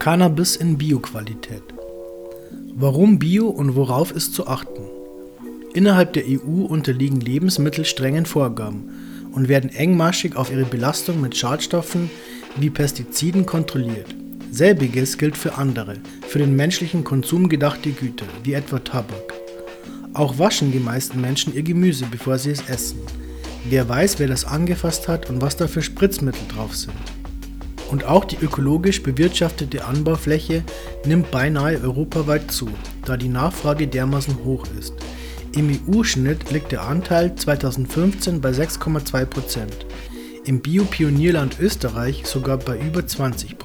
Cannabis in Bioqualität. Warum Bio und worauf ist zu achten? Innerhalb der EU unterliegen Lebensmittel strengen Vorgaben und werden engmaschig auf ihre Belastung mit Schadstoffen wie Pestiziden kontrolliert. Selbiges gilt für andere, für den menschlichen Konsum gedachte Güter, wie etwa Tabak. Auch waschen die meisten Menschen ihr Gemüse, bevor sie es essen. Wer weiß, wer das angefasst hat und was da für Spritzmittel drauf sind. Und auch die ökologisch bewirtschaftete Anbaufläche nimmt beinahe europaweit zu, da die Nachfrage dermaßen hoch ist. Im EU-Schnitt liegt der Anteil 2015 bei 6,2%, im Bio-Pionierland Österreich sogar bei über 20%.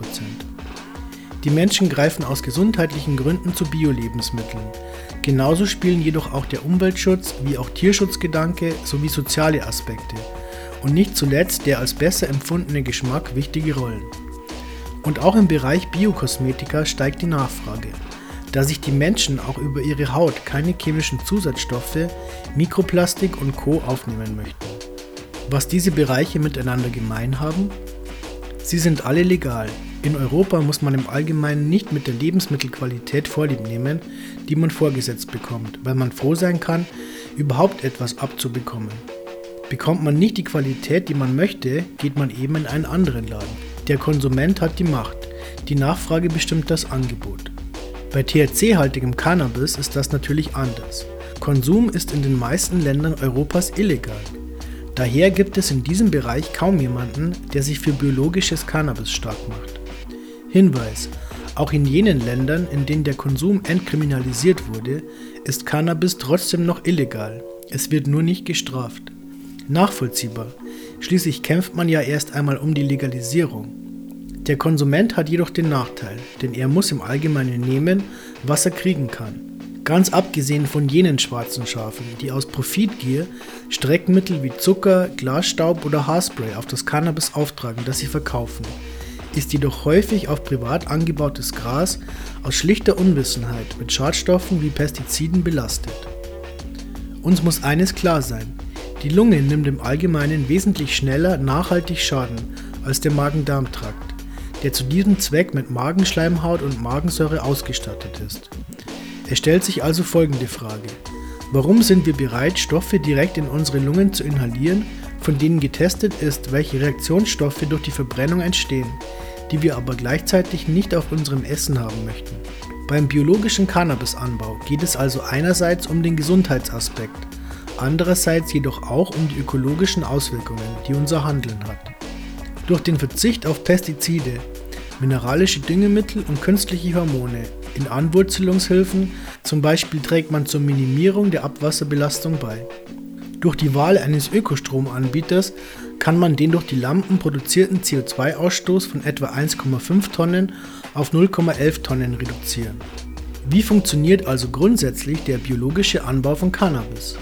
Die Menschen greifen aus gesundheitlichen Gründen zu Bio-Lebensmitteln. Genauso spielen jedoch auch der Umweltschutz wie auch Tierschutzgedanke sowie soziale Aspekte und nicht zuletzt der als besser empfundene Geschmack wichtige Rollen. Und auch im Bereich Biokosmetika steigt die Nachfrage, da sich die Menschen auch über ihre Haut keine chemischen Zusatzstoffe, Mikroplastik und Co aufnehmen möchten. Was diese Bereiche miteinander gemein haben? Sie sind alle legal. In Europa muss man im Allgemeinen nicht mit der Lebensmittelqualität vorlieb nehmen, die man vorgesetzt bekommt, weil man froh sein kann, überhaupt etwas abzubekommen. Bekommt man nicht die Qualität, die man möchte, geht man eben in einen anderen Laden. Der Konsument hat die Macht. Die Nachfrage bestimmt das Angebot. Bei THC-haltigem Cannabis ist das natürlich anders. Konsum ist in den meisten Ländern Europas illegal. Daher gibt es in diesem Bereich kaum jemanden, der sich für biologisches Cannabis stark macht. Hinweis: Auch in jenen Ländern, in denen der Konsum entkriminalisiert wurde, ist Cannabis trotzdem noch illegal. Es wird nur nicht gestraft nachvollziehbar. Schließlich kämpft man ja erst einmal um die Legalisierung. Der Konsument hat jedoch den Nachteil, denn er muss im Allgemeinen nehmen, was er kriegen kann. Ganz abgesehen von jenen schwarzen Schafen, die aus Profitgier Streckmittel wie Zucker, Glasstaub oder Haarspray auf das Cannabis auftragen, das sie verkaufen, ist jedoch häufig auf privat angebautes Gras aus schlichter Unwissenheit mit Schadstoffen wie Pestiziden belastet. Uns muss eines klar sein, die Lunge nimmt im Allgemeinen wesentlich schneller nachhaltig Schaden als der Magen-Darm-Trakt, der zu diesem Zweck mit Magenschleimhaut und Magensäure ausgestattet ist. Es stellt sich also folgende Frage. Warum sind wir bereit, Stoffe direkt in unsere Lungen zu inhalieren, von denen getestet ist, welche Reaktionsstoffe durch die Verbrennung entstehen, die wir aber gleichzeitig nicht auf unserem Essen haben möchten? Beim biologischen Cannabisanbau geht es also einerseits um den Gesundheitsaspekt, andererseits jedoch auch um die ökologischen Auswirkungen, die unser Handeln hat. Durch den Verzicht auf Pestizide, mineralische Düngemittel und künstliche Hormone in Anwurzelungshilfen zum Beispiel trägt man zur Minimierung der Abwasserbelastung bei. Durch die Wahl eines Ökostromanbieters kann man den durch die Lampen produzierten CO2-Ausstoß von etwa 1,5 Tonnen auf 0,11 Tonnen reduzieren. Wie funktioniert also grundsätzlich der biologische Anbau von Cannabis?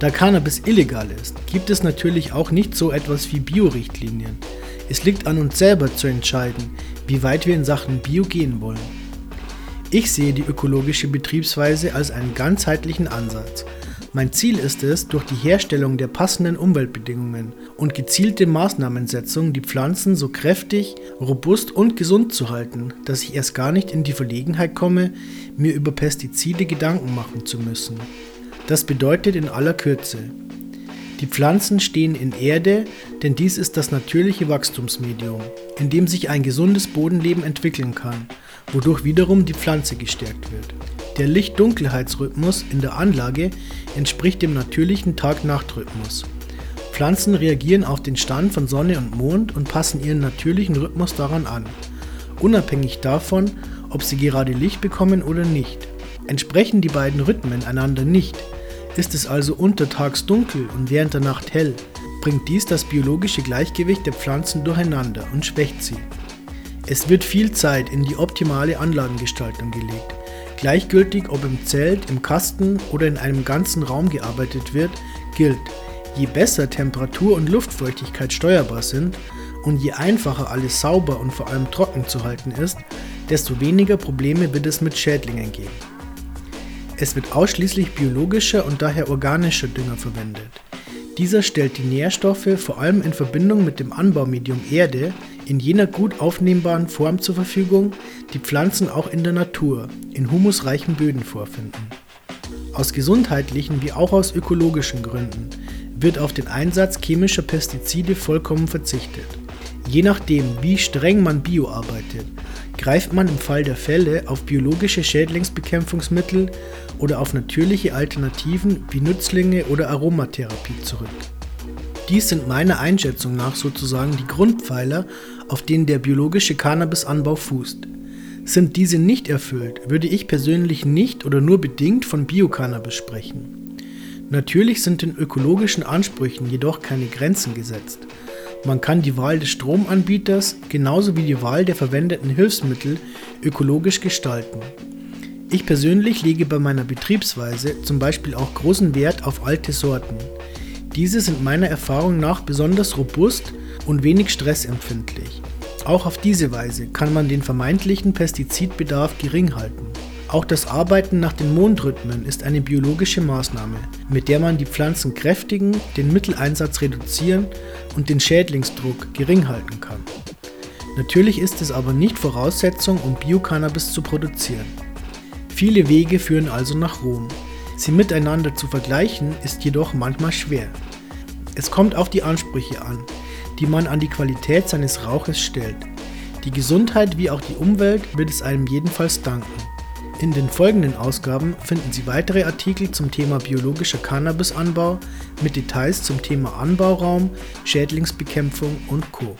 Da Cannabis illegal ist, gibt es natürlich auch nicht so etwas wie Bio-Richtlinien. Es liegt an uns selber zu entscheiden, wie weit wir in Sachen Bio gehen wollen. Ich sehe die ökologische Betriebsweise als einen ganzheitlichen Ansatz. Mein Ziel ist es, durch die Herstellung der passenden Umweltbedingungen und gezielte Maßnahmensetzung die Pflanzen so kräftig, robust und gesund zu halten, dass ich erst gar nicht in die Verlegenheit komme, mir über Pestizide Gedanken machen zu müssen. Das bedeutet in aller Kürze, die Pflanzen stehen in Erde, denn dies ist das natürliche Wachstumsmedium, in dem sich ein gesundes Bodenleben entwickeln kann, wodurch wiederum die Pflanze gestärkt wird. Der Licht-Dunkelheitsrhythmus in der Anlage entspricht dem natürlichen Tag-Nacht-Rhythmus. Pflanzen reagieren auf den Stand von Sonne und Mond und passen ihren natürlichen Rhythmus daran an, unabhängig davon, ob sie gerade Licht bekommen oder nicht. Entsprechen die beiden Rhythmen einander nicht, ist es also untertags dunkel und während der Nacht hell, bringt dies das biologische Gleichgewicht der Pflanzen durcheinander und schwächt sie. Es wird viel Zeit in die optimale Anlagengestaltung gelegt. Gleichgültig ob im Zelt, im Kasten oder in einem ganzen Raum gearbeitet wird, gilt, je besser Temperatur und Luftfeuchtigkeit steuerbar sind und je einfacher alles sauber und vor allem trocken zu halten ist, desto weniger Probleme wird es mit Schädlingen geben. Es wird ausschließlich biologischer und daher organischer Dünger verwendet. Dieser stellt die Nährstoffe vor allem in Verbindung mit dem Anbaumedium Erde in jener gut aufnehmbaren Form zur Verfügung, die Pflanzen auch in der Natur, in humusreichen Böden vorfinden. Aus gesundheitlichen wie auch aus ökologischen Gründen wird auf den Einsatz chemischer Pestizide vollkommen verzichtet. Je nachdem, wie streng man bio arbeitet, greift man im Fall der Fälle auf biologische Schädlingsbekämpfungsmittel oder auf natürliche Alternativen wie Nützlinge oder Aromatherapie zurück. Dies sind meiner Einschätzung nach sozusagen die Grundpfeiler, auf denen der biologische Cannabisanbau fußt. Sind diese nicht erfüllt, würde ich persönlich nicht oder nur bedingt von Biocannabis sprechen. Natürlich sind den ökologischen Ansprüchen jedoch keine Grenzen gesetzt. Man kann die Wahl des Stromanbieters genauso wie die Wahl der verwendeten Hilfsmittel ökologisch gestalten. Ich persönlich lege bei meiner Betriebsweise zum Beispiel auch großen Wert auf alte Sorten. Diese sind meiner Erfahrung nach besonders robust und wenig stressempfindlich. Auch auf diese Weise kann man den vermeintlichen Pestizidbedarf gering halten. Auch das Arbeiten nach den Mondrhythmen ist eine biologische Maßnahme, mit der man die Pflanzen kräftigen, den Mitteleinsatz reduzieren und den Schädlingsdruck gering halten kann. Natürlich ist es aber nicht Voraussetzung, um Biocannabis zu produzieren. Viele Wege führen also nach Rom. Sie miteinander zu vergleichen ist jedoch manchmal schwer. Es kommt auf die Ansprüche an, die man an die Qualität seines Rauches stellt. Die Gesundheit wie auch die Umwelt wird es einem jedenfalls danken. In den folgenden Ausgaben finden Sie weitere Artikel zum Thema biologischer Cannabisanbau mit Details zum Thema Anbauraum, Schädlingsbekämpfung und Co.